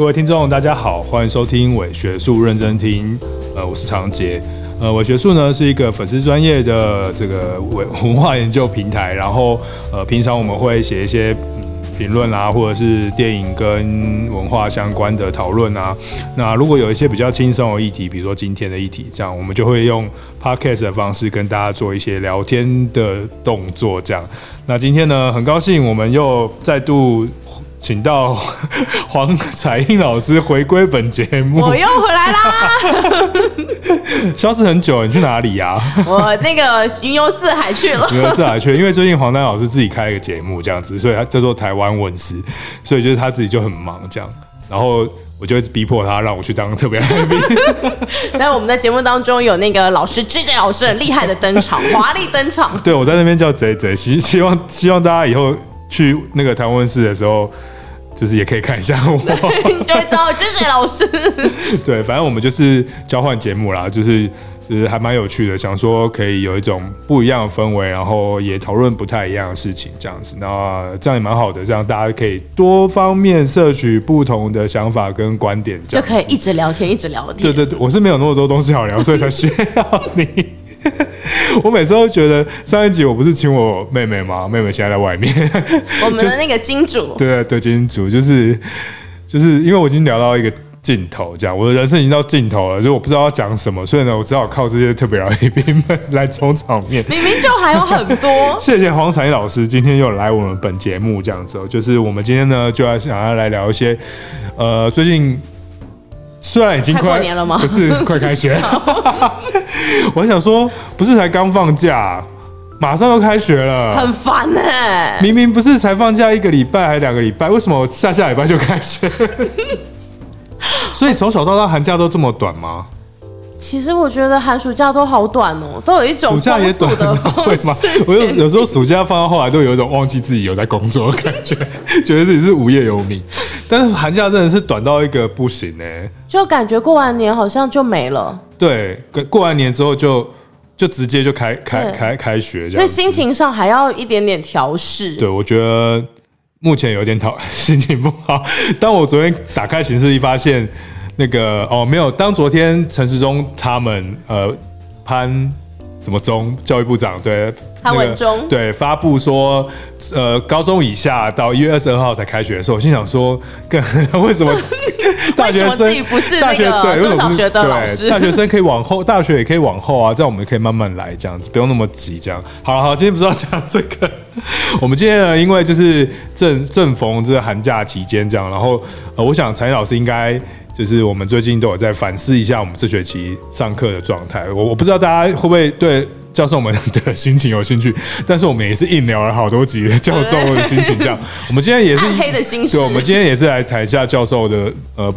各位听众，大家好，欢迎收听伪学术认真听。呃，我是长杰。呃，伪学术呢是一个粉丝专业的这个文文化研究平台。然后，呃，平常我们会写一些评论啊，或者是电影跟文化相关的讨论啊。那如果有一些比较轻松的议题，比如说今天的议题，这样我们就会用 podcast 的方式跟大家做一些聊天的动作。这样，那今天呢，很高兴我们又再度。请到黄彩英老师回归本节目，我又回来啦！消失很久，你去哪里呀、啊？我那个云游四海去了，云游四海去了，因为最近黄丹老师自己开一个节目，这样子，所以他叫做台湾问事，所以就是他自己就很忙这样，然后我就一直逼迫他让我去当特别来宾。但我们在节目当中有那个老师 JJ 老师很厉害的登场，华丽登场。对，我在那边叫 JJ，希希望希望大家以后。去那个台湾问事的时候，就是也可以看一下我，你就会知道这是老师。对，反正我们就是交换节目啦，就是就是还蛮有趣的，想说可以有一种不一样的氛围，然后也讨论不太一样的事情，这样子，那这样也蛮好的，这样大家可以多方面摄取不同的想法跟观点，就可以一直聊天，一直聊天。对对对，我是没有那么多东西好聊，所以才需要你。我每次都觉得上一集我不是请我妹妹吗？妹妹现在在外面。我们的那个金主，对对，金主就是就是因为我已经聊到一个尽头，这样我的人生已经到尽头了，就我不知道要讲什么，所以呢，我只好靠这些特别来宾们来充场面。明明就还有很多。谢谢黄采英老师今天又来我们本节目这样子，就是我们今天呢就要想要来聊一些呃最近。虽然已经快，过年了吗？不是，快开学。我想说，不是才刚放假，马上又开学了，很烦哎、欸。明明不是才放假一个礼拜，还两个礼拜，为什么我下下礼拜就开学？所以从小到大寒假都这么短吗？其实我觉得寒暑假都好短哦，都有一种暑假也短的风吗？我有有时候暑假放到后来，都有一种忘记自己有在工作的感觉，觉得自己是无业游民。但是寒假真的是短到一个不行呢，就感觉过完年好像就没了。对，过完年之后就就直接就开开开开学，所以心情上还要一点点调试。对，我觉得目前有点讨 心情不好。当我昨天打开行事历发现。那个哦，没有。当昨天陈时中他们呃潘什么中教育部长对潘文忠对发布说呃高中以下到一月二十二号才开学的时候，我心想说，更 为什么？大学生不是大学对中小学的老师，大学生可以往后，大学也可以往后啊，这样我们可以慢慢来，这样子不用那么急，这样。好了好，今天不是要讲这个，我们今天呢，因为就是正正逢这个寒假期间这样，然后呃，我想采英老师应该。就是我们最近都有在反思一下我们这学期上课的状态。我我不知道大家会不会对教授们的 心情有兴趣，但是我们也是硬聊了好多集的教授的心情。这样，我们今天也是黑的心事。对，我们今天也是来谈一下教授的呃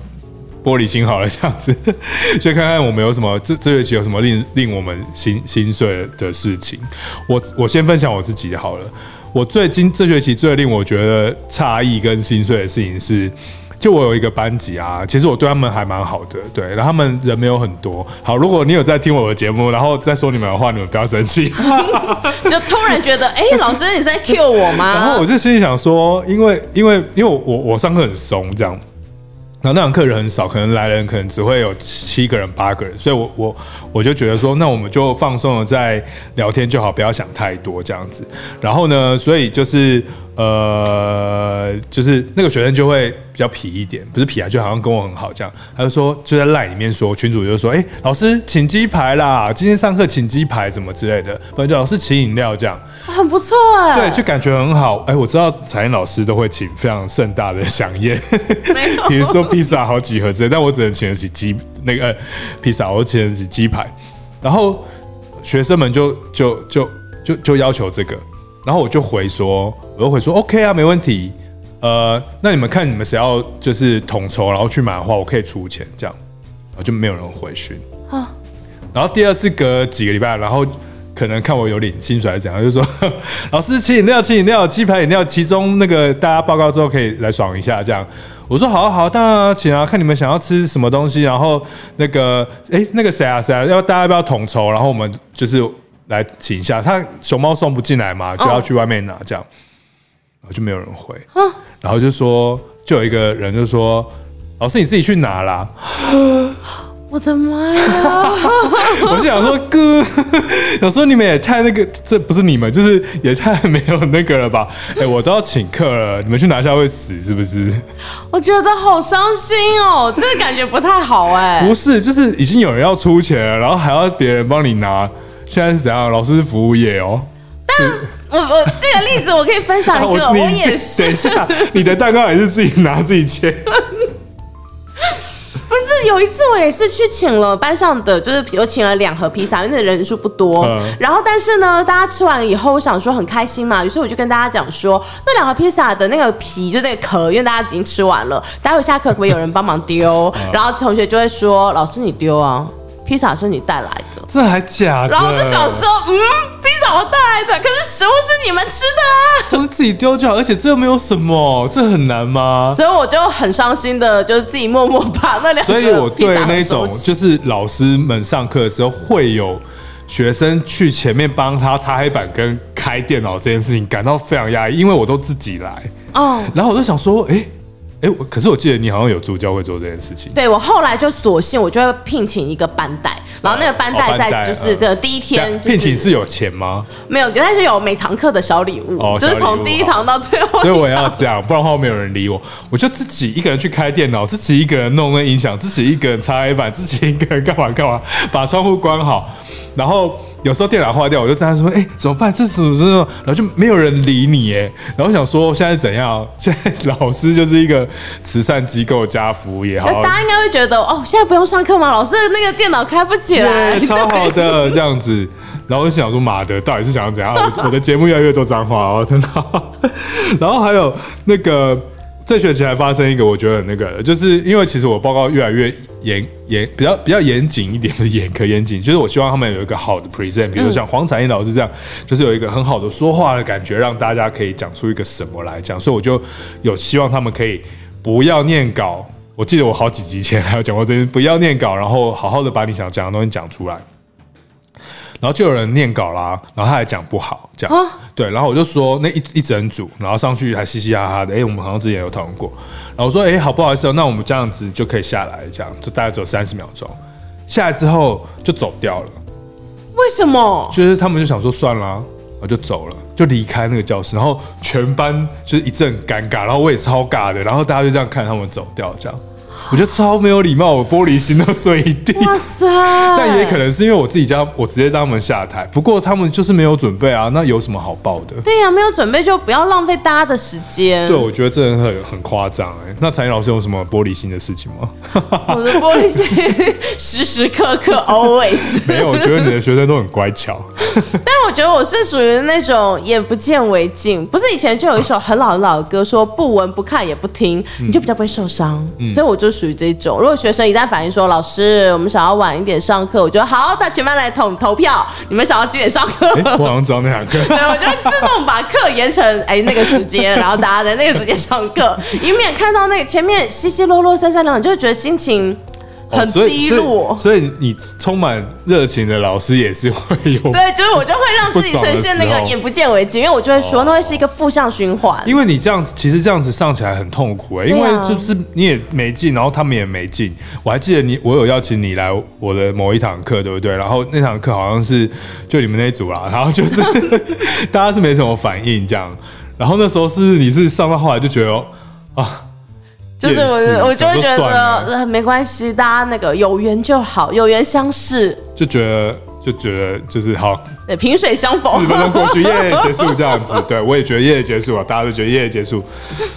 玻璃心好了，这样子，先看看我们有什么这这学期有什么令令我们心心碎的事情。我我先分享我自己的好了。我最近这学期最令我觉得诧异跟心碎的事情是。就我有一个班级啊，其实我对他们还蛮好的，对，然后他们人没有很多。好，如果你有在听我的节目，然后再说你们的话，你们不要生气。就突然觉得，哎、欸，老师你是在 cue 我吗？然后我就心里想说，因为因为因为我我我上课很松，这样。然后那堂课人很少，可能来人可能只会有七个人、八个人，所以我我我就觉得说，那我们就放松的在聊天就好，不要想太多这样子。然后呢，所以就是呃，就是那个学生就会比较皮一点，不是皮啊，就好像跟我很好这样。他就说就在赖里面说，群主就说，哎，老师请鸡排啦，今天上课请鸡排怎么之类的，不然就老师请饮料这样。很不错哎，对，就感觉很好。哎，我知道彩英老师都会请非常盛大的飨宴，比如说披萨好几盒之类，但我只能请得起鸡那个披萨，我请得起鸡排。然后学生们就就就就就要求这个，然后我就回说，我就回说 OK 啊，没问题。呃，那你们看你们谁要就是统筹，然后去买的话，我可以出钱这样。然后就没有人回讯。然后第二次隔几个礼拜，然后。可能看我有领薪水还是怎样，就说 老师请饮料，请饮料，鸡排饮料，其中那个大家报告之后可以来爽一下，这样。我说好好，当然请啊，看你们想要吃什么东西，然后那个哎那个谁啊谁啊，要大家要不要统筹，然后我们就是来请一下。他熊猫送不进来嘛，就要去外面拿这样，然后就没有人回，然后就说就有一个人就说。老师你自己去拿啦。我的妈呀！我就想说，哥，有时候你们也太那个，这不是你们，就是也太没有那个了吧？哎、欸，我都要请客了，你们去拿下会死是不是？我觉得好伤心哦，这个感觉不太好哎。不是，就是已经有人要出钱了，然后还要别人帮你拿，现在是怎样？老师是服务业哦。但我我这个例子我可以分享一个，啊、我，我也是。等一下，你的蛋糕也是自己拿自己切。不是有一次我也是去请了班上的，就是我请了两盒披萨，因为那人数不多。嗯、然后但是呢，大家吃完了以后，我想说很开心嘛，于是我就跟大家讲说，那两盒披萨的那个皮就那个壳，因为大家已经吃完了，待会下课可不可以有人帮忙丢？嗯、然后同学就会说，老师你丢啊。披萨是你带来的，这还假的？然后我就想说，嗯，披萨我带来的，可是食物是你们吃的啊，他们自己丢就好，而且这又没有什么，这很难吗？所以我就很伤心的，就是自己默默把那两个。所以我对那种就是老师们上课的时候会有学生去前面帮他擦黑板跟开电脑这件事情感到非常压抑，因为我都自己来哦，然后我就想说，哎。哎，可是我记得你好像有助教会做这件事情。对，我后来就索性我就会聘请一个班代，然后那个班代在就是的第一天聘请是有钱吗？没有，但是有每堂课的小礼物，就是从第一堂到最后。所以我要这样，不然的话没有人理我。我就自己一个人去开电脑，自己一个人弄那音响，自己一个人擦黑板，自己一个人干嘛干嘛，把窗户关好，然后。有时候电脑坏掉，我就在那说：“哎、欸，怎么办？这是什么？然后就没有人理你哎。然后想说现在怎样？现在老师就是一个慈善机构加服务也，好，大家应该会觉得哦，现在不用上课吗？老师的那个电脑开不起来，超好的这样子。然后我就想说，妈的，到底是想要怎样？我，我的节目越来越多脏话哦，真的。然后还有那个。这学期还发生一个，我觉得很那个，就是因为其实我报告越来越严严，比较比较严谨一点，不是严苛严谨，就是我希望他们有一个好的 present，比如像黄彩英老师这样，就是有一个很好的说话的感觉，让大家可以讲出一个什么来讲，所以我就有希望他们可以不要念稿。我记得我好几集前还有讲过这些，不要念稿，然后好好的把你想讲的东西讲出来。然后就有人念稿啦，然后他还讲不好，这样、啊、对，然后我就说那一一整组，然后上去还嘻嘻哈哈的，哎，我们好像之前有讨论过，然后我说，哎，好不好意思，那我们这样子就可以下来，这样就大概只有三十秒钟，下来之后就走掉了，为什么？就是他们就想说算了，然后就走了，就离开那个教室，然后全班就是一阵尴尬，然后我也超尬的，然后大家就这样看他们走掉，这样。我觉得超没有礼貌，我玻璃心都碎一地。哇塞！但也可能是因为我自己家，我直接让他们下台。不过他们就是没有准备啊，那有什么好报的？对呀、啊，没有准备就不要浪费大家的时间。对，我觉得这人很很夸张哎。那彩英老师有什么玻璃心的事情吗？我的玻璃心时时刻刻 always 没有。我觉得你的学生都很乖巧。但我觉得我是属于那种眼不见为净，不是以前就有一首很老很老的歌，说不闻不看也不听，你就比较不会受伤。嗯、所以我就。属于这种，如果学生一旦反映说，老师，我们想要晚一点上课，我觉得好，那全班来投投票，你们想要几点上课？欸？我好像知道那堂课。对，我就会自动把课延成哎、欸、那个时间，然后大家在那个时间上课，以免看到那个前面稀稀落落、三三两两，就会觉得心情。很低落，所以，所以，所以你充满热情的老师也是会有 对，就是我就会让自己呈现那个眼不见为净，因为我就会说那会是一个负向循环。因为你这样子，其实这样子上起来很痛苦哎、欸，因为就是你也没进，然后他们也没进。我还记得你，我有邀请你来我的某一堂课，对不对？然后那堂课好像是就你们那一组啦，然后就是 大家是没什么反应这样。然后那时候是你是上到后来就觉得啊。就是我，我就会觉得没关系，大家那个有缘就好，有缘相识，就觉得就觉得就是好。对，萍水相逢，四分钟过去，耶，结束这样子。对，我也觉得耶结束了，大家都觉得耶结束，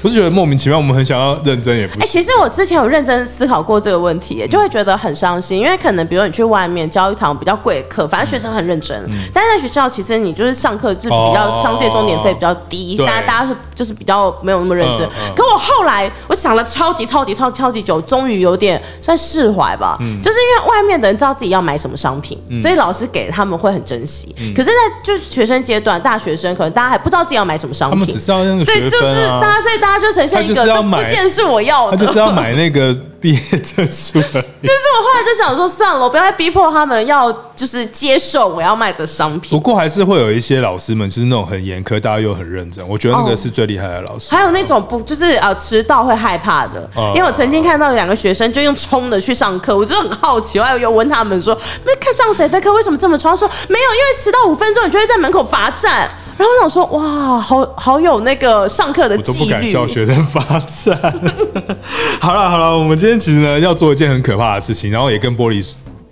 不是觉得莫名其妙？我们很想要认真，也不。哎、欸，其实我之前有认真思考过这个问题，就会觉得很伤心，因为可能比如你去外面教一堂比较贵的课，反正学生很认真，嗯、但是在学校其实你就是上课就是比较相对钟点费比较低，大家、哦、大家是就是比较没有那么认真。嗯嗯、可我后来我想了超级超级超超级久，终于有点算释怀吧。嗯，就是因为外面的人知道自己要买什么商品，嗯、所以老师给他们会很珍惜。嗯、可是，在就学生阶段，大学生可能大家还不知道自己要买什么商品，他们只是要那个学分、啊、对，就是大家，所以大家就呈现一个，这不见是我要的，他就是要买那个毕业证书。但是我后来就想说，算了，我不要再逼迫他们要就是接受我要卖的商品。不过还是会有一些老师们，就是那种很严苛，大家又很认真。我觉得那个是最厉害的老师。还有那种不就是呃迟到会害怕的，因为我曾经看到两个学生就用冲的去上课，我就很好奇，我还有问他们说，那看上谁的课为什么这么冲？他说没有，因为迟到五分钟你就会在门口罚站。然后我想说，哇，好好有那个上课的纪律，我都不敢叫学生罚站。好了好了，我们今天其实呢要做一件很可怕的事情，然后也跟玻璃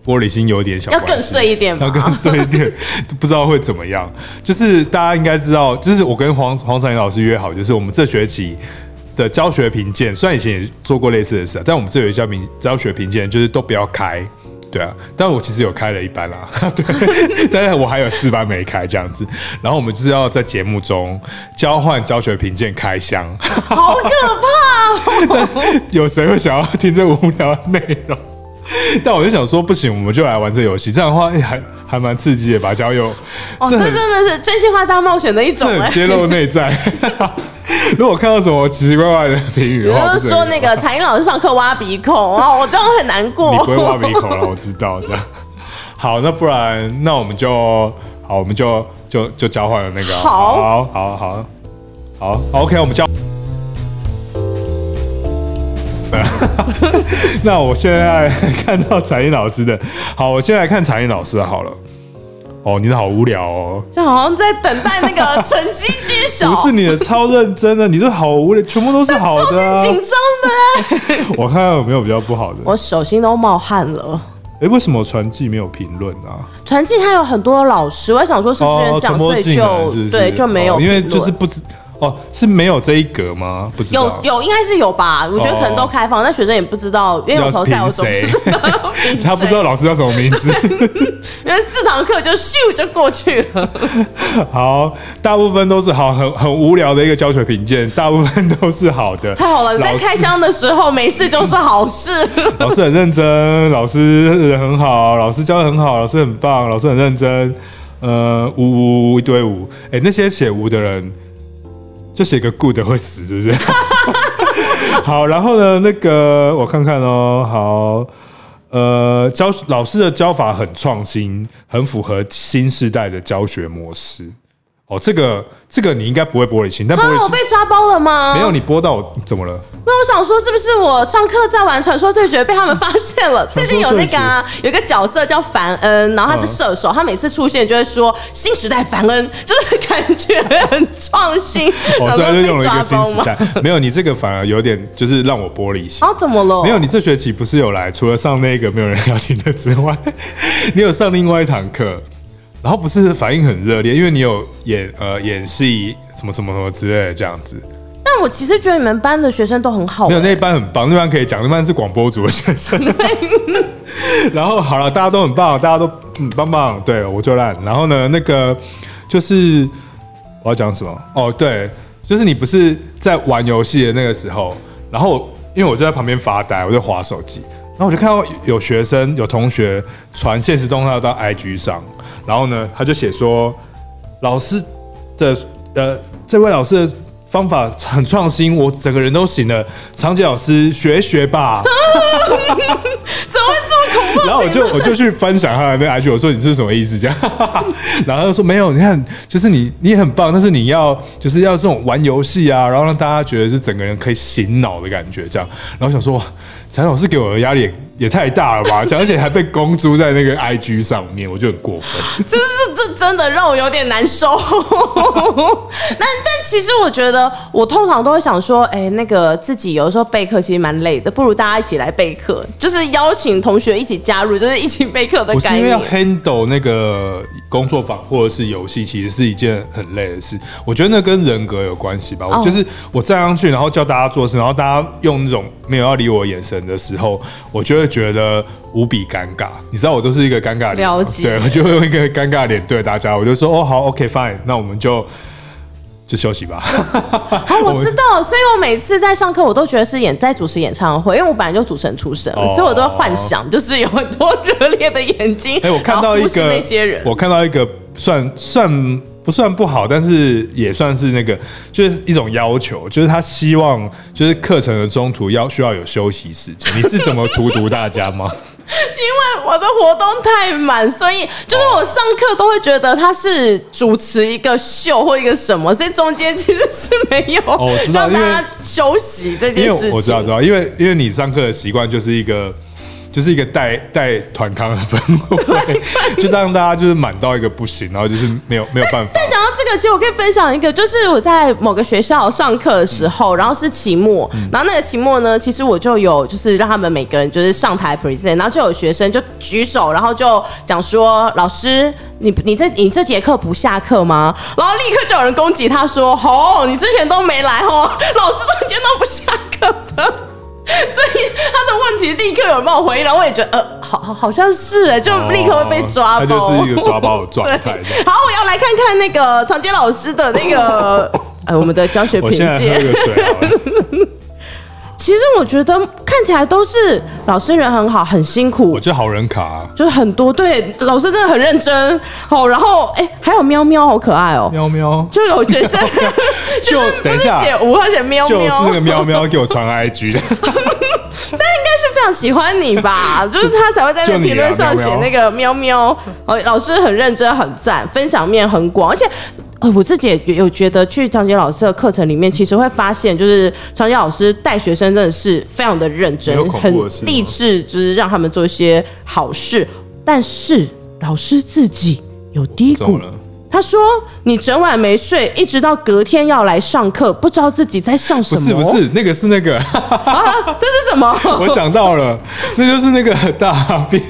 玻璃心有点小关系，要更碎一点，要更碎一点，不知道会怎么样。就是大家应该知道，就是我跟黄黄采妮老师约好，就是我们这学期的教学评鉴，虽然以前也做过类似的事，但我们这学期教评教学评鉴就是都不要开。对啊，但我其实有开了一班啦，对，但是我还有四班没开这样子。然后我们就是要在节目中交换教学评鉴开箱，好可怕哦！但有谁会想要听这无聊的内容？但我就想说，不行，我们就来玩这游戏。这样的话，还还蛮刺激的吧？交友哦，这真的是真心话大冒险的一种，揭露内在。如果看到什么奇奇怪怪的评语，比如说那个彩英老师上课挖鼻孔哦，我这样很难过。你不会挖鼻孔了，我知道这样。好，那不然那我们就好，我们就就就交换了那个。好，好，好，好，好，OK，我们交。那我现在看到彩英老师的，好，我先来看彩英老师的好了。哦，你的好无聊哦，就好像在等待那个成绩揭晓。不是你的超认真的，你的好无聊，全部都是好的，超级紧张的。我看看有没有比较不好的，我手心都冒汗了。哎，为什么传记没有评论啊？传记他有很多老师，我还想说是不是这样，所以就对就没有，因为就是不知。哦，是没有这一格吗？不知道，有有应该是有吧？我觉得可能都开放，但学生也不知道，因为我头在我手谁，他不知道老师叫什么名字，因为四堂课就咻就过去了。好，大部分都是好，很很无聊的一个教学评鉴，大部分都是好的。太好了，在开箱的时候没事就是好事。老师很认真，老师人很好，老师教的很好，老师很棒，老师很认真。呃，五五一堆五，哎，那些写五的人。就写个 good 会死，是不是？好，然后呢？那个我看看哦。好，呃，教老师的教法很创新，很符合新时代的教学模式。哦，这个这个你应该不会玻璃心，但玻璃心我被抓包了吗？没有，你播到我怎么了？那我想说，是不是我上课在玩传说对决被他们发现了？最近有那个、啊、有一个角色叫凡恩，然后他是射手，嗯、他每次出现就会说新时代凡恩，就是 感觉很创新。哦，所以就用了一个新时代。没有，你这个反而有点就是让我玻璃心。啊，怎么了？没有，你这学期不是有来？除了上那个没有人要听的之外，你有上另外一堂课。然后不是反应很热烈，因为你有演呃演戏什么什么什么之类的这样子。但我其实觉得你们班的学生都很好。欸，没有那一班很棒，那班可以讲，那班是广播组的学生。然后好了，大家都很棒，大家都嗯棒棒。对，我就烂。然后呢，那个就是我要讲什么？哦，对，就是你不是在玩游戏的那个时候，然后因为我就在旁边发呆，我就划手机，然后我就看到有学生有同学传现实动态到 IG 上。然后呢，他就写说，老师的呃，这位老师的方法很创新，我整个人都醒了。长洁老师学一学吧。怎么会这么恐怖？然后我就我就去分享他的那 IG，我说你这是什么意思？这样，然后他就说没有，你看，就是你你也很棒，但是你要就是要这种玩游戏啊，然后让大家觉得是整个人可以醒脑的感觉，这样。然后我想说，采老师给我的压力。也太大了吧！而且还被公诸在那个 IG 上面，我就很过分。这这这真的让我有点难受。但但其实我觉得，我通常都会想说，哎，那个自己有的时候备课其实蛮累的，不如大家一起来备课，就是邀请同学一起加入，就是一起备课的感觉。我是因为要 handle 那个工作坊或者是游戏，其实是一件很累的事。我觉得那跟人格有关系吧。我就是我站上去，然后叫大家做事，然后大家用那种没有要理我的眼神的时候，我觉得。会觉得无比尴尬，你知道我都是一个尴尬脸，了解。对，我就会用一个尴尬脸对大家，我就说哦好，OK fine，那我们就就休息吧。好，我知道，所以我每次在上课，我都觉得是演在主持演唱会，因为我本来就主持人出身，哦、所以我都会幻想，就是有很多 热烈的眼睛。哎，我看到一个那些人，我看到一个算算不算不好，但是也算是那个，就是一种要求，就是他希望就是课程的中途要需要有休息时间。你是怎么荼毒大家吗？因为我的活动太满，所以就是我上课都会觉得他是主持一个秀或一个什么，所以中间其实是没有让大家休息这件事情。我知道，知道，因为因为你上课的习惯就是一个。就是一个带带团康的氛围，就让大家就是满到一个不行，然后就是没有没有办法。但讲到这个，其实我可以分享一个，就是我在某个学校上课的时候，然后是期末，然后那个期末呢，其实我就有就是让他们每个人就是上台 present，然后就有学生就举手，然后就讲说：“老师，你你这你这节课不下课吗？”然后立刻就有人攻击他说：“哦，你之前都没来哦，老师都今天都不下课的。” 所以他的问题立刻有人帮我回应，然后我也觉得呃，好好好像是哎，就立刻会被抓包，他就是一个抓包的状态。好，我要来看看那个长杰老师的那个 呃，我们的教学评鉴。其实我觉得看起来都是老师人很好，很辛苦。我觉得好人卡啊，就是很多对老师真的很认真好。然后哎，还有喵喵，好可爱哦，喵喵，就有学生 就 等一下写五号写喵喵，就是那个喵喵给我传 IG 的。非常喜欢你吧，就是他才会在那评论上写那个喵喵。哦，老师很认真，很赞，分享面很广，而且。我自己也有觉得，去张杰老师的课程里面，其实会发现，就是张杰老师带学生真的是非常的认真，很励志，就是让他们做一些好事。但是老师自己有低谷，他说：“你整晚没睡，一直到隔天要来上课，不知道自己在上什么。”不是不是，那个是那个啊，这是什么？我想到了，那就是那个大便。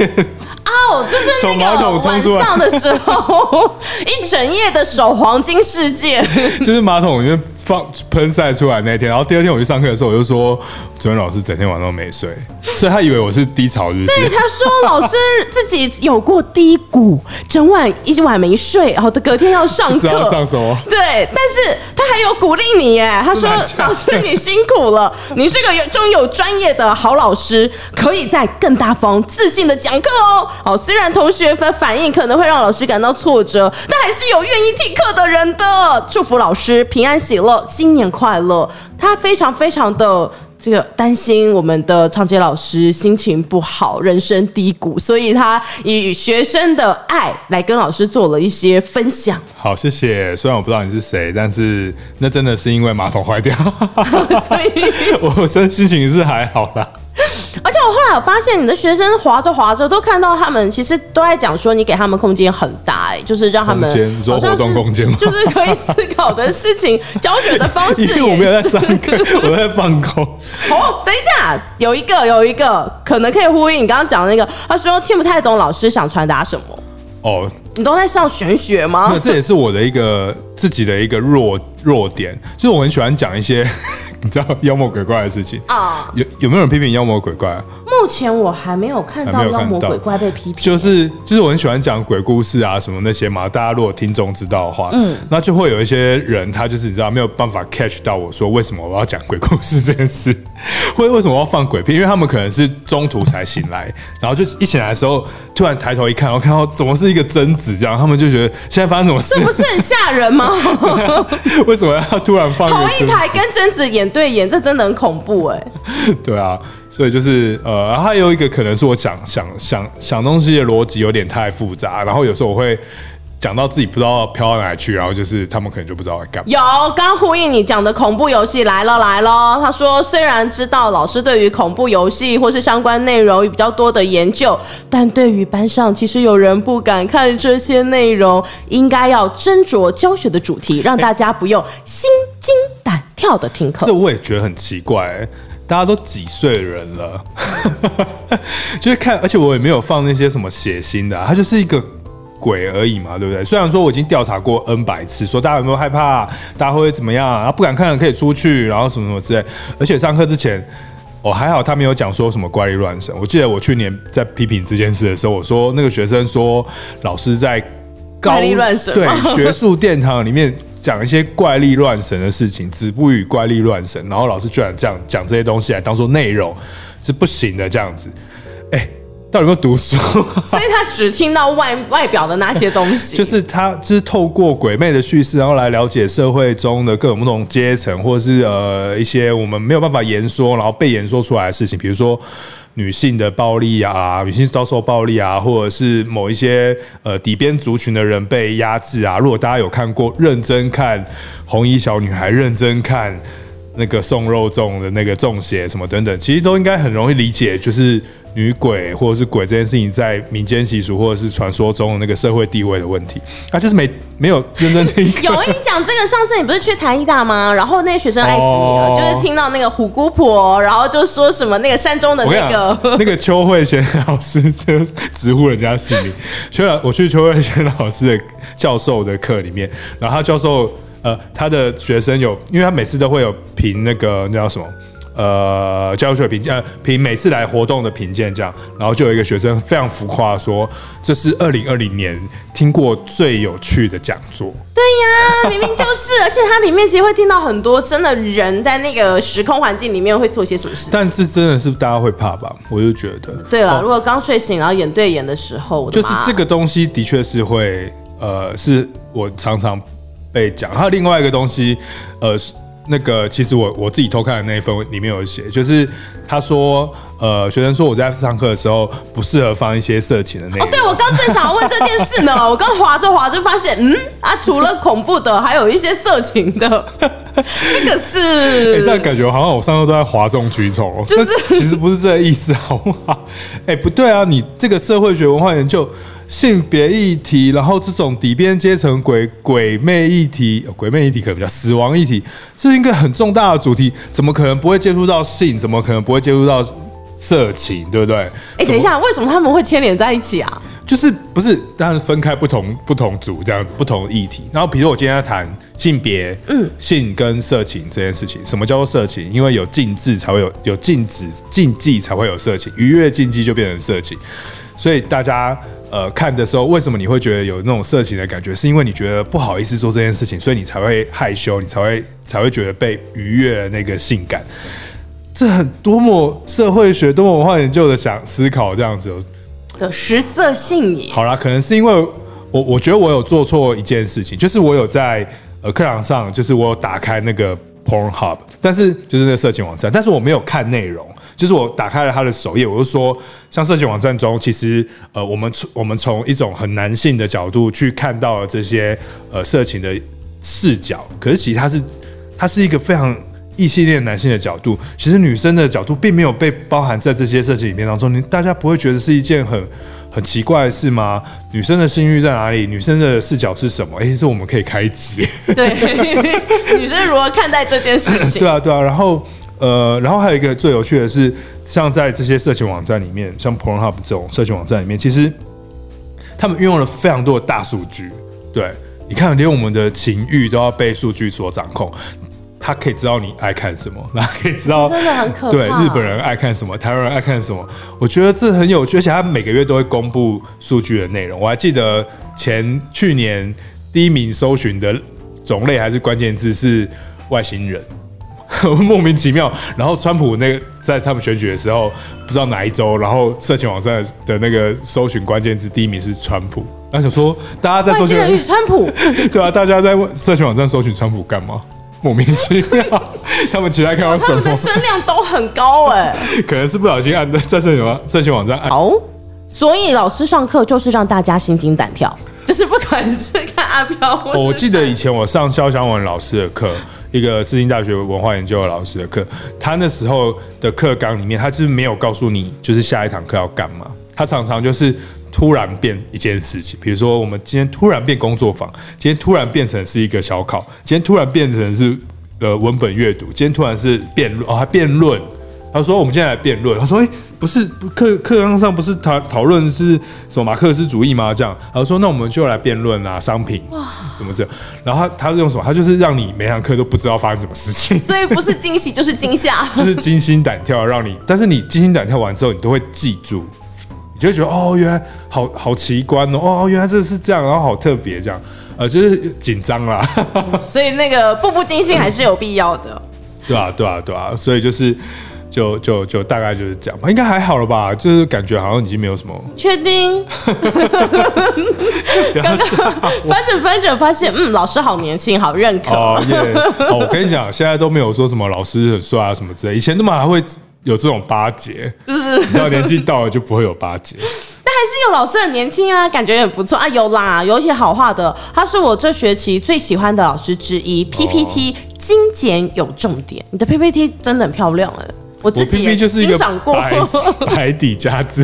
哦，就是那个晚上的时候，一整夜的守黄金世界，就是马桶里面放喷晒出来那天，然后第二天我去上课的时候，我就说昨天老师整天晚上都没睡，所以他以为我是低潮日。对，他说老师自己有过低谷，整晚一晚没睡，然后隔天要上课，要上什么？对，但是他还有鼓励你耶，他说老师你辛苦了，你是个有终于有专业的好老师，可以在更大方、自信的讲课哦。哦，虽然同学的反应可能会让老师感到挫折，但还是有愿意听课的人的。祝福老师平安喜乐。新年快乐！他非常非常的这个担心我们的长杰老师心情不好，人生低谷，所以他以学生的爱来跟老师做了一些分享。好，谢谢。虽然我不知道你是谁，但是那真的是因为马桶坏掉，所以我身心情是还好啦。而且我后来有发现，你的学生滑着滑着都看到他们，其实都在讲说你给他们空间很大，哎，就是让他们你说活动空间就是可以思考的事情，教学的方式。因为我没有在上课，我在放空。好，等一下，有一个有一个可能可以呼应你刚刚讲的那个，他说听不太懂老师想传达什么。哦，你都在上玄学吗？那这也是我的一个自己的一个弱弱点，就是我很喜欢讲一些 你知道妖魔鬼怪的事情啊。有有没有人批评妖魔鬼怪啊？目前我还没有看到妖魔鬼怪被批评。就是就是我很喜欢讲鬼故事啊什么那些嘛。大家如果听众知道的话，嗯，那就会有一些人他就是你知道没有办法 catch 到我说为什么我要讲鬼故事这件事，或为什么我要放鬼片？因为他们可能是中途才醒来，然后就一醒来的时候突然抬头一看，然后看到怎么是一个贞子这样，他们就觉得现在发生什么事？这不是很吓人吗？为什么要突然放？同一台跟贞子眼对眼，这真的很恐怖哎。对啊，所以就是呃，还有一个可能是我想想想想东西的逻辑有点太复杂，然后有时候我会。讲到自己不知道飘到哪里去，然后就是他们可能就不知道在干嘛。有刚呼应你讲的恐怖游戏来了来了，他说虽然知道老师对于恐怖游戏或是相关内容有比较多的研究，但对于班上其实有人不敢看这些内容，应该要斟酌教学的主题，让大家不用心惊胆跳的听课。这我也觉得很奇怪，大家都几岁的人了，就是看，而且我也没有放那些什么血腥的，他就是一个。鬼而已嘛，对不对？虽然说我已经调查过 N 百次，说大家有没有害怕，大家会怎么样，然后不敢看的可以出去，然后什么什么之类。而且上课之前，哦还好他没有讲说什么怪力乱神。我记得我去年在批评这件事的时候，我说那个学生说老师在高怪力乱神，对学术殿堂里面讲一些怪力乱神的事情，子不语怪力乱神，然后老师居然这样讲这些东西来当做内容是不行的，这样子，哎。到底有没有读书？所以他只听到外外表的那些东西。就是他就是透过鬼魅的叙事，然后来了解社会中的各种不同阶层，或者是呃一些我们没有办法言说，然后被言说出来的事情，比如说女性的暴力啊，女性遭受暴力啊，或者是某一些呃底边族群的人被压制啊。如果大家有看过，认真看红衣小女孩，认真看。那个送肉粽的那个中邪什么等等，其实都应该很容易理解，就是女鬼或者是鬼这件事情在民间习俗或者是传说中的那个社会地位的问题。他就是没没有认真听。有，你讲这个，上次你不是去台艺大吗？然后那些学生爱死你了，哦、就是听到那个虎姑婆，然后就说什么那个山中的那个 那个邱慧贤老师就直呼人家姓名。邱老，我去邱慧贤老师的教授的课里面，然后他教授。呃，他的学生有，因为他每次都会有评那个那叫什么，呃，教学评鉴，呃，评每次来活动的评鉴这样，然后就有一个学生非常浮夸说，这是二零二零年听过最有趣的讲座。对呀，明明就是，而且它里面其实会听到很多真的人在那个时空环境里面会做些什么事情。但是真的是大家会怕吧？我就觉得。对了，如果刚睡醒然后眼对眼的时候，就是这个东西的确是会，呃，是我常常。被讲，还有另外一个东西，呃，那个其实我我自己偷看的那一份里面有写，就是他说，呃，学生说我在上课的时候不适合放一些色情的内容。哦，对，我刚正想要问这件事呢，我刚划着划着发现，嗯啊，除了恐怖的，还有一些色情的，这个是，哎、欸，这样感觉好像我上周都在哗众取宠，就是其实不是这个意思，好不好？哎、欸，不对啊，你这个社会学文化研究。性别议题，然后这种底边阶层鬼鬼魅议题，鬼魅议题可能比较死亡议题，这是一个很重大的主题，怎么可能不会接触到性？怎么可能不会接触到色情？对不对？哎，等一下，为什么他们会牵连在一起啊？就是不是，当然分开不同不同组这样子，不同的议题。然后比如我今天要谈性别，嗯，性跟色情这件事情，什么叫做色情？因为有禁制才会有有禁止禁忌才会有色情，逾越禁忌就变成色情，所以大家。呃，看的时候，为什么你会觉得有那种色情的感觉？是因为你觉得不好意思做这件事情，所以你才会害羞，你才会才会觉得被逾越那个性感。这很多么社会学、多么文化研究的想思考这样子。有食色性也。好啦，可能是因为我我觉得我有做错一件事情，就是我有在呃课堂上，就是我有打开那个 Pornhub，但是就是那个色情网站，但是我没有看内容。就是我打开了他的首页，我就说，像色情网站中，其实呃，我们从我们从一种很男性的角度去看到了这些呃色情的视角，可是其实它是它是一个非常异性恋男性的角度，其实女生的角度并没有被包含在这些色情影片当中，你大家不会觉得是一件很很奇怪的事吗？女生的性欲在哪里？女生的视角是什么？哎、欸，这我们可以开一集。对，女生如何看待这件事情？对啊，对啊，然后。呃，然后还有一个最有趣的是，像在这些色情网站里面，像 Pornhub 这种色情网站里面，其实他们运用了非常多的大数据。对，你看，连我们的情欲都要被数据所掌控。他可以知道你爱看什么，然后可以知道真的很可怕。对，日本人爱看什么，台湾人爱看什么。我觉得这很有趣，而且他每个月都会公布数据的内容。我还记得前去年第一名搜寻的种类还是关键字是外星人。莫名其妙，然后川普那个在他们选举的时候，不知道哪一周，然后色情网站的那个搜寻关键字第一名是川普，然后想说大家在搜寻川普，对啊，大家在色情网站搜寻川普干嘛？莫名其妙，他们其他看到什么？他们的声量都很高哎，可能是不小心按在色情网色情网站按。好，所以老师上课就是让大家心惊胆跳，就是不管是看阿飘，我记得以前我上肖湘文老师的课。一个世新大学文化研究的老师的课，他那时候的课纲里面，他就是没有告诉你，就是下一堂课要干嘛。他常常就是突然变一件事情，比如说我们今天突然变工作坊，今天突然变成是一个小考，今天突然变成是呃文本阅读，今天突然是辩论哦，还辩论。他说我们现在来辩论。他说哎。不是课课堂上不是讨讨论是什么马克思主义吗？这样，然后说那我们就来辩论啊，商品什么这样。然后他他用什么？他就是让你每堂课都不知道发生什么事情。所以不是惊喜就是惊吓，就是惊心胆跳，让你。但是你惊心胆跳完之后，你都会记住，你就会觉得哦，原来好好奇观哦，哦，原来这是这样，然后好特别这样，呃，就是紧张啦。所以那个步步惊心还是有必要的。对啊，对啊，对啊，所以就是。就就就大概就是这样吧，应该还好了吧？就是感觉好像已经没有什么。确定？刚刚翻着翻着发现，嗯，老师好年轻，好认可。哦耶！哦，我跟你讲，现在都没有说什么老师很帅啊什么之类，以前他们还会有这种巴结，就是你知道年纪到了就不会有巴结。但还是有老师很年轻啊，感觉也不错啊。有啦，有一些好话的，他是我这学期最喜欢的老师之一。PPT 精简有重点，你的 PPT 真的很漂亮哎。我自己也欣赏过，白底加字，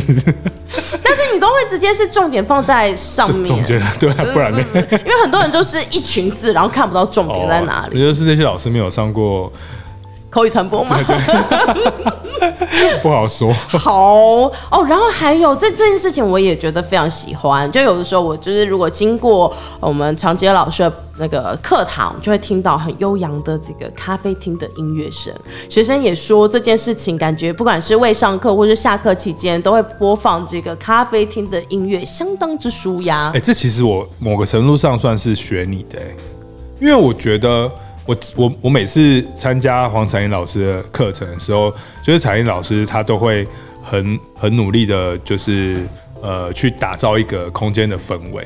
但是你都会直接是重点放在上面，对，不然呢？因为很多人都是一群字，然后看不到重点在哪里。我觉得是那些老师没有上过口语传播吗？不好说。好哦，然后还有这这件事情，我也觉得非常喜欢。就有的时候，我就是如果经过我们长杰老师的那个课堂，就会听到很悠扬的这个咖啡厅的音乐声。学生也说这件事情，感觉不管是未上课或是下课期间，都会播放这个咖啡厅的音乐，相当之舒压。哎，这其实我某个程度上算是学你的，因为我觉得。我我我每次参加黄彩英老师的课程的时候，就是彩英老师他都会很很努力的，就是呃去打造一个空间的氛围。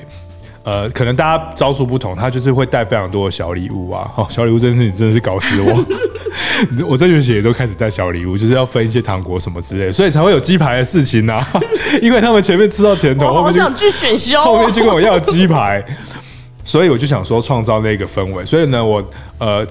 呃，可能大家招数不同，他就是会带非常多的小礼物啊。哦，小礼物这件事情真的是搞死我。我这学期也都开始带小礼物，就是要分一些糖果什么之类，所以才会有鸡排的事情啊。因为他们前面吃到甜头，我好想去选修，后面就跟我要鸡排。所以我就想说，创造那个氛围。所以呢，我呃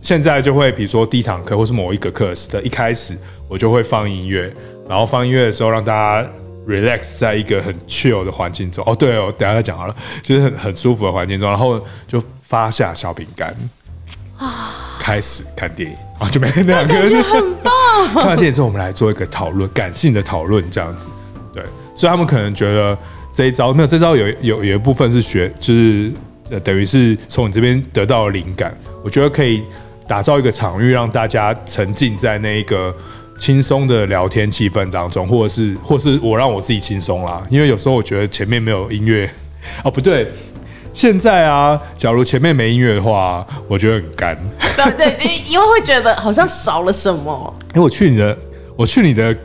现在就会，比如说第一堂课或是某一个课的一开始，我就会放音乐，然后放音乐的时候让大家 relax 在一个很 chill 的环境中。哦，对哦，等下再讲好了，就是很很舒服的环境中，然后就发下小饼干啊，开始看电影啊，就没那两个人很棒。看完电影之后，我们来做一个讨论，感性的讨论这样子。对，所以他们可能觉得这一招没有，这招有有有一部分是学，就是。呃，等于是从你这边得到了灵感，我觉得可以打造一个场域，让大家沉浸在那一个轻松的聊天气氛当中，或者是，或是我让我自己轻松啦。因为有时候我觉得前面没有音乐，哦，不对，现在啊，假如前面没音乐的话，我觉得很干。对对，就因为会觉得好像少了什么。哎、欸，我去你的，我去你的。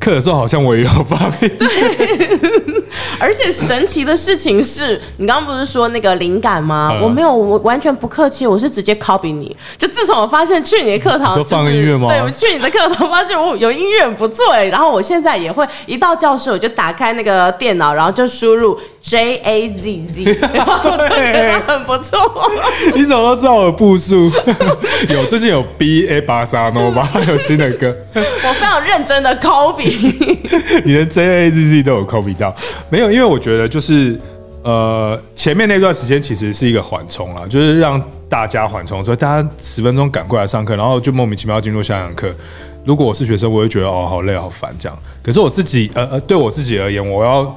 课的时候好像我也有发现，对，而且神奇的事情是，你刚刚不是说那个灵感吗？嗯、我没有，我完全不客气，我是直接 copy 你。就自从我发现去你的课堂，说 放音乐吗？对，我去你的课堂发现我有音乐很不错哎，然后我现在也会一到教室我就打开那个电脑，然后就输入 J A Z Z，然 后我就觉得很不错。你怎么都知道我的步数？有最近有 B A 巴萨诺吧，有新的歌。我非常认真的 copy。你的 J A Z Z 都有 copy 到没有？因为我觉得就是呃，前面那段时间其实是一个缓冲啊，就是让大家缓冲，所以大家十分钟赶过来上课，然后就莫名其妙进入下堂课。如果我是学生，我会觉得哦，好累好烦这样。可是我自己呃呃，对我自己而言，我要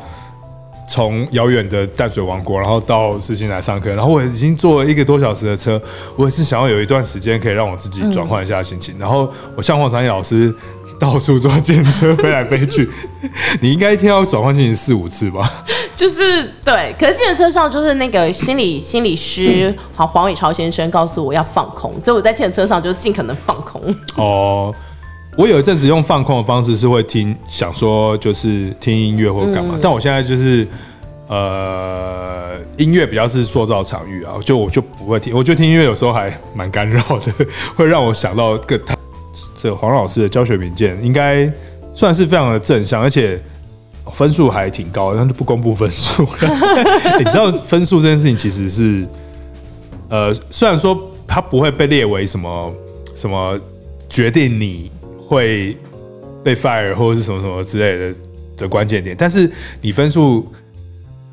从遥远的淡水王国，然后到世新来上课，然后我已经坐了一个多小时的车，我也是想要有一段时间可以让我自己转换一下心情。嗯、然后我像黄长义老师。到处坐电车飞来飞去，你应该一天要转换心情四五次吧？就是对，可是电车上就是那个心理心理师好黄伟超先生告诉我要放空，所以我在电车上就尽可能放空。哦，我有一阵子用放空的方式是会听，想说就是听音乐或干嘛，嗯、但我现在就是呃音乐比较是塑造场域啊，就我就不会听，我觉得听音乐有时候还蛮干扰的，会让我想到更。这黄老师的教学评鉴应该算是非常的正向，而且分数还挺高的，但是不公布分数。你知道分数这件事情其实是，呃，虽然说它不会被列为什么什么决定你会被 fire 或者是什么什么之类的的关键点，但是你分数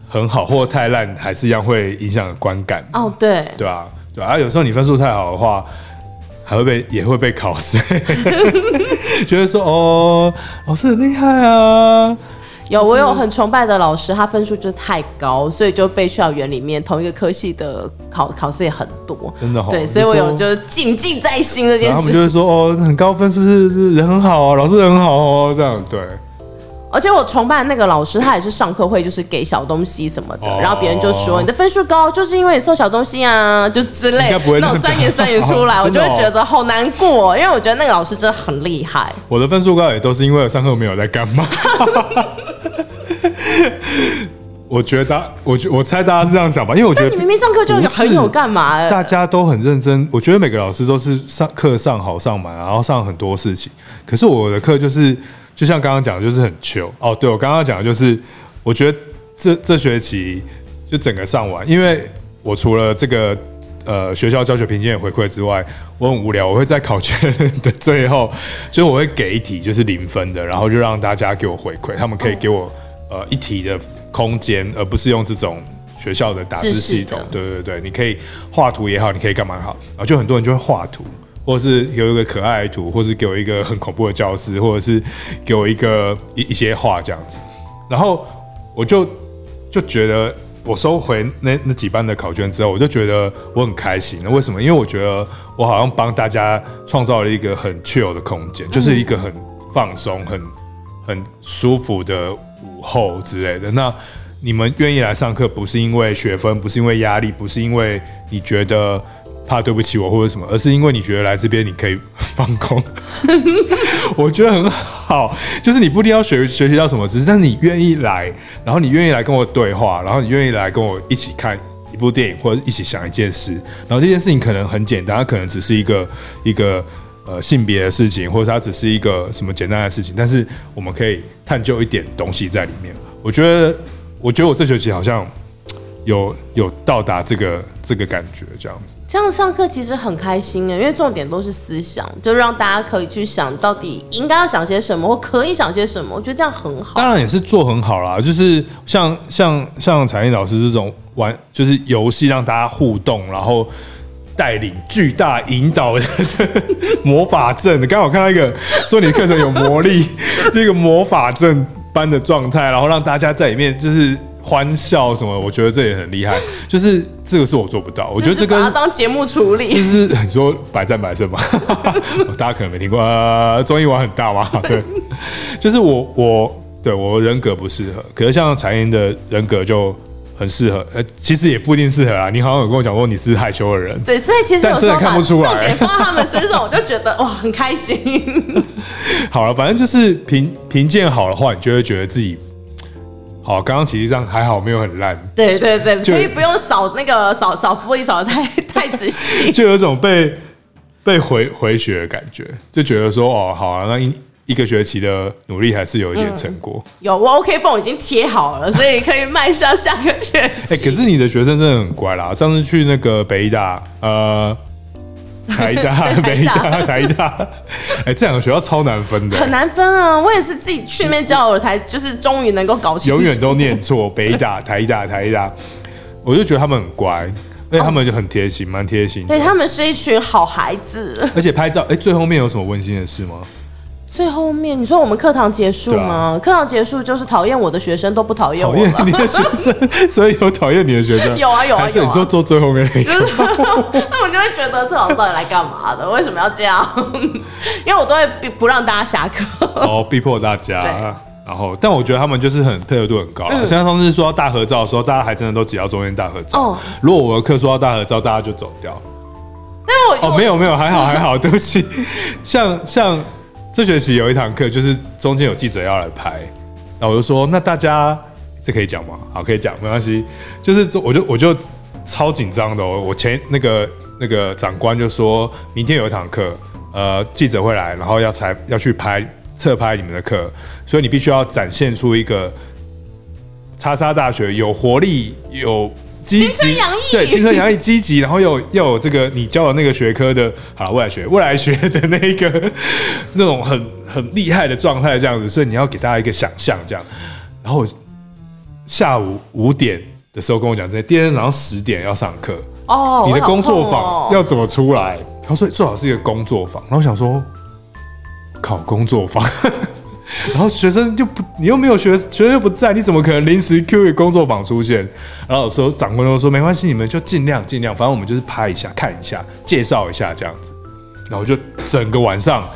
很好或太烂，还是一样会影响观感。哦，对，对啊？对啊，有时候你分数太好的话。还会被也会被考试，觉得说哦，老师很厉害啊。有我有很崇拜的老师，他分数就太高，所以就被校园里面同一个科系的考考试也很多。真的对，所以我有就谨记在心这件事。他们就会说哦，很高分是不是？是人很好啊，老师人很好哦，这样对。而且我崇拜的那个老师，他也是上课会就是给小东西什么的，哦、然后别人就说你的分数高，就是因为你送小东西啊，就之类那种酸言酸语出来，哦、我就会觉得好难过，因为我觉得那个老师真的很厉害。我的分数高也都是因为我上课没有在干嘛。我觉得，我觉我猜大家是这样想吧，因为我觉得你明明上课就有很有干嘛、欸，大家都很认真。我觉得每个老师都是上课上好上满，然后上很多事情。可是我的课就是，就像刚刚讲，就是很糗。哦，对，我刚刚讲的就是，我觉得这这学期就整个上完，因为我除了这个呃学校教学评鉴回馈之外，我很无聊，我会在考卷的最后，所以我会给一题就是零分的，然后就让大家给我回馈，他们可以给我呃一题的。空间，而不是用这种学校的打字系统。对对对，你可以画图也好，你可以干嘛也好，然后就很多人就会画图，或者是有一个可爱的图，或是给我一个很恐怖的教室，或者是给我一个一一些画这样子。然后我就就觉得，我收回那那几班的考卷之后，我就觉得我很开心。那为什么？因为我觉得我好像帮大家创造了一个很 chill 的空间，就是一个很放松、很很舒服的。午后之类的，那你们愿意来上课，不是因为学分，不是因为压力，不是因为你觉得怕对不起我或者什么，而是因为你觉得来这边你可以放空。我觉得很好，就是你不一定要学学习到什么知识，但是你愿意来，然后你愿意来跟我对话，然后你愿意来跟我一起看一部电影，或者一起想一件事，然后这件事情可能很简单，它可能只是一个一个。呃，性别的事情，或者它只是一个什么简单的事情，但是我们可以探究一点东西在里面。我觉得，我觉得我这学期好像有有到达这个这个感觉，这样子。这样上课其实很开心的，因为重点都是思想，就让大家可以去想到底应该要想些什么，或可以想些什么。我觉得这样很好。当然也是做很好啦，就是像像像采妮老师这种玩，就是游戏让大家互动，然后。带领巨大引导的 魔法阵，刚好看到一个说你的课程有魔力，这个魔法阵般的状态，然后让大家在里面就是欢笑什么，我觉得这也很厉害。就是这个是我做不到，我觉得这个把它当节目处理，就是你说百战百胜嘛，大家可能没听过，综艺玩很大嘛，对，就是我我对我人格不适合，可是像彩英的人格就。很适合，呃，其实也不一定适合啊。你好像有跟我讲过你是害羞的人，对，所以其实有时候看不出来。重点放在他们身上，我就觉得哇，很开心。好了，反正就是评评鉴好的话，你就会觉得自己好。刚刚其实这样还好，没有很烂。对对对，所以不用扫那个扫扫玻璃扫的太 太仔细，就有一种被被回回血的感觉，就觉得说哦，好啊，那一。一个学期的努力还是有一点成果。嗯、有，我 OK 绷已经贴好了，所以可以迈向下个学期。哎、欸，可是你的学生真的很乖啦。上次去那个北大，呃，台大、北大、台大，哎、欸，这两个学校超难分的，很难分啊！我也是自己去那边教，我才就是终于能够搞清楚。永远都念错，北大、台大、台大，我就觉得他们很乖，而且他们就很贴心，蛮贴心。对，他们是一群好孩子。而且拍照，哎、欸，最后面有什么温馨的事吗？最后面，你说我们课堂结束吗？课、啊、堂结束就是讨厌我的学生都不讨厌我，讨厌你的学生，所以有讨厌你的学生。有啊有啊有啊。你说坐最后面那个？那我就会觉得这老师到底来干嘛的？为什么要这样？因为我都会不不让大家下课，哦，逼迫大家。然后，但我觉得他们就是很配合度很高。嗯、像上次说到大合照的时候，大家还真的都挤到中间大合照。哦、如果我的课说到大合照，大家就走掉。但我哦，没有没有，还好还好，对不起。像像。这学期有一堂课，就是中间有记者要来拍，然后我就说：“那大家这可以讲吗？”好，可以讲，没关系。就是我就我就超紧张的，我前那个那个长官就说明天有一堂课，呃，记者会来，然后要采要去拍侧拍你们的课，所以你必须要展现出一个叉叉大学有活力有。积极，对，青春洋溢，积极，然后又又有这个你教的那个学科的，好，未来学，未来学的那个那种很很厉害的状态，这样子，所以你要给大家一个想象，这样。然后下午五点的时候跟我讲这些，第二天早上十点要上课哦，你的工作坊要怎么出来？他说最好是一个工作坊，然后我想说，考工作坊。然后学生就不，你又没有学，学生又不在，你怎么可能临时 Q 一工作坊出现？然后有时候长官都说没关系，你们就尽量尽量，反正我们就是拍一下、看一下、介绍一下这样子。然后就整个晚上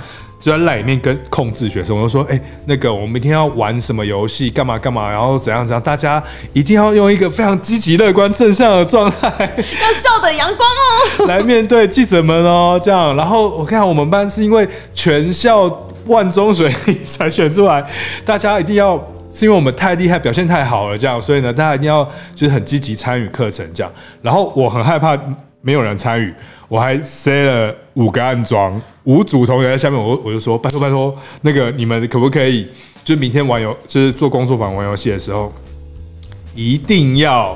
就在赖里面跟控制学生，我就说，哎、欸，那个我们明天要玩什么游戏，干嘛干嘛，然后怎样怎样，大家一定要用一个非常积极乐观正向的状态，要笑得阳光哦，来面对记者们哦，这样。然后我看我们班是因为全校万中选一才选出来，大家一定要是因为我们太厉害，表现太好了，这样，所以呢，大家一定要就是很积极参与课程，这样。然后我很害怕没有人参与。我还塞了五个暗桩，五组同学在下面，我我就说拜托拜托，那个你们可不可以，就明天玩游，就是做工作坊玩游戏的时候，一定要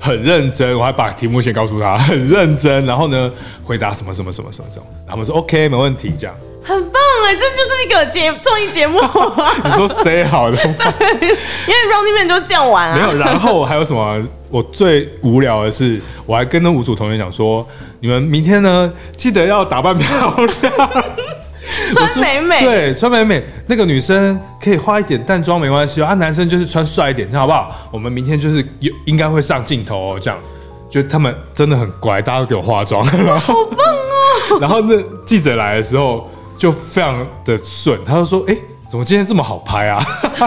很认真。我还把题目先告诉他，很认真，然后呢，回答什么什么什么什么什么，然后他们说 OK 没问题，这样。很棒哎，这就是一个节综艺节目。你说谁好的因为 Running Man 就这样玩啊。没有，然后还有什么？我最无聊的是，我还跟那五组同学讲说，你们明天呢，记得要打扮漂亮，穿美美。对，穿美美。那个女生可以化一点淡妆没关系哦，啊，男生就是穿帅一点，这样好不好？我们明天就是有应该会上镜头哦，这样。就他们真的很乖，大家都给我化妆，好棒哦。然后那记者来的时候就非常的顺，他就说，哎。怎么今天这么好拍啊？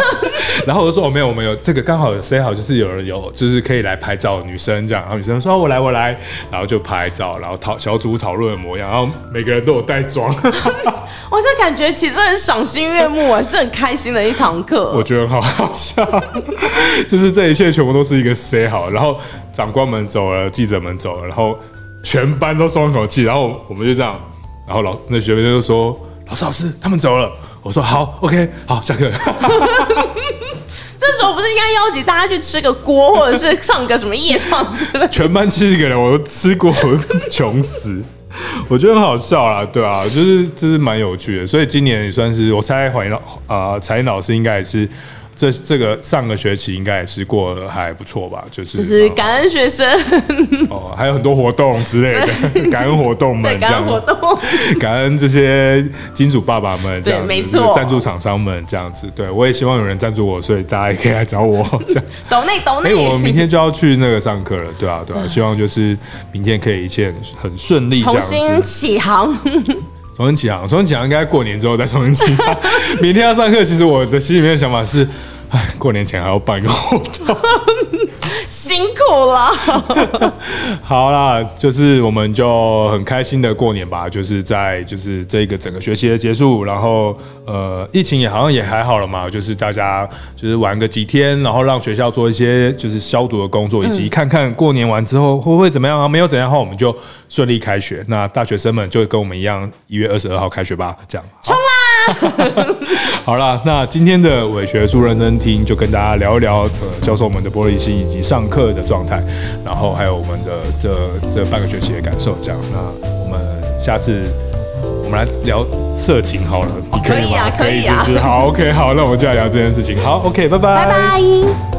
然后我就说哦，没有，我们有这个刚好有 say 好，就是有人有就是可以来拍照的女生这样，然后女生说我来我来，然后就拍照，然后讨小组讨论的模样，然后每个人都有带妆，我就感觉其实很赏心悦目啊，是很开心的一堂课。我觉得很好好笑，就是这一切全部都是一个 say 好，然后长官们走了，记者们走了，然后全班都松一口气，然后我们就这样，然后老那学生就说老师老师他们走了。我说好，OK，好，下课。这时候不是应该邀请大家去吃个锅，或者是唱个什么夜唱之类的？全班七十个人，我都吃过，穷死。我觉得很好笑啦，对啊，就是就是蛮有趣的。所以今年也算是，我猜怀老啊，彩英老师应该也是。这这个上个学期应该也是过得还不错吧，就是就是感恩学生。哦，还有很多活动之类的，感恩活动们这样，感恩活动，感恩这些金主爸爸们这样，没错，赞助厂商们这样子，对我也希望有人赞助我，所以大家也可以来找我这样。懂内懂内，哎，我们明天就要去那个上课了，对啊对啊，希望就是明天可以一切很顺利，重新起航。重新起航，重新起航应该过年之后再重新起航。明天要上课，其实我的心里面的想法是，哎，过年前还要办一个活动。辛苦了，好啦，就是我们就很开心的过年吧，就是在就是这个整个学期的结束，然后呃，疫情也好像也还好了嘛，就是大家就是玩个几天，然后让学校做一些就是消毒的工作，以及看看过年完之后会不会怎么样啊？没有怎样的话，我们就顺利开学。那大学生们就跟我们一样，一月二十二号开学吧，这样。冲啦！好了，那今天的伪学术认真听就跟大家聊一聊，呃，教授们的玻璃心以及上课的状态，然后还有我们的这这半个学期的感受，这样。那我们下次我们来聊色情好了，你可以吗？可以啊，可以啊。好，OK，好，那我们就来聊这件事情。好，OK，拜拜，拜拜。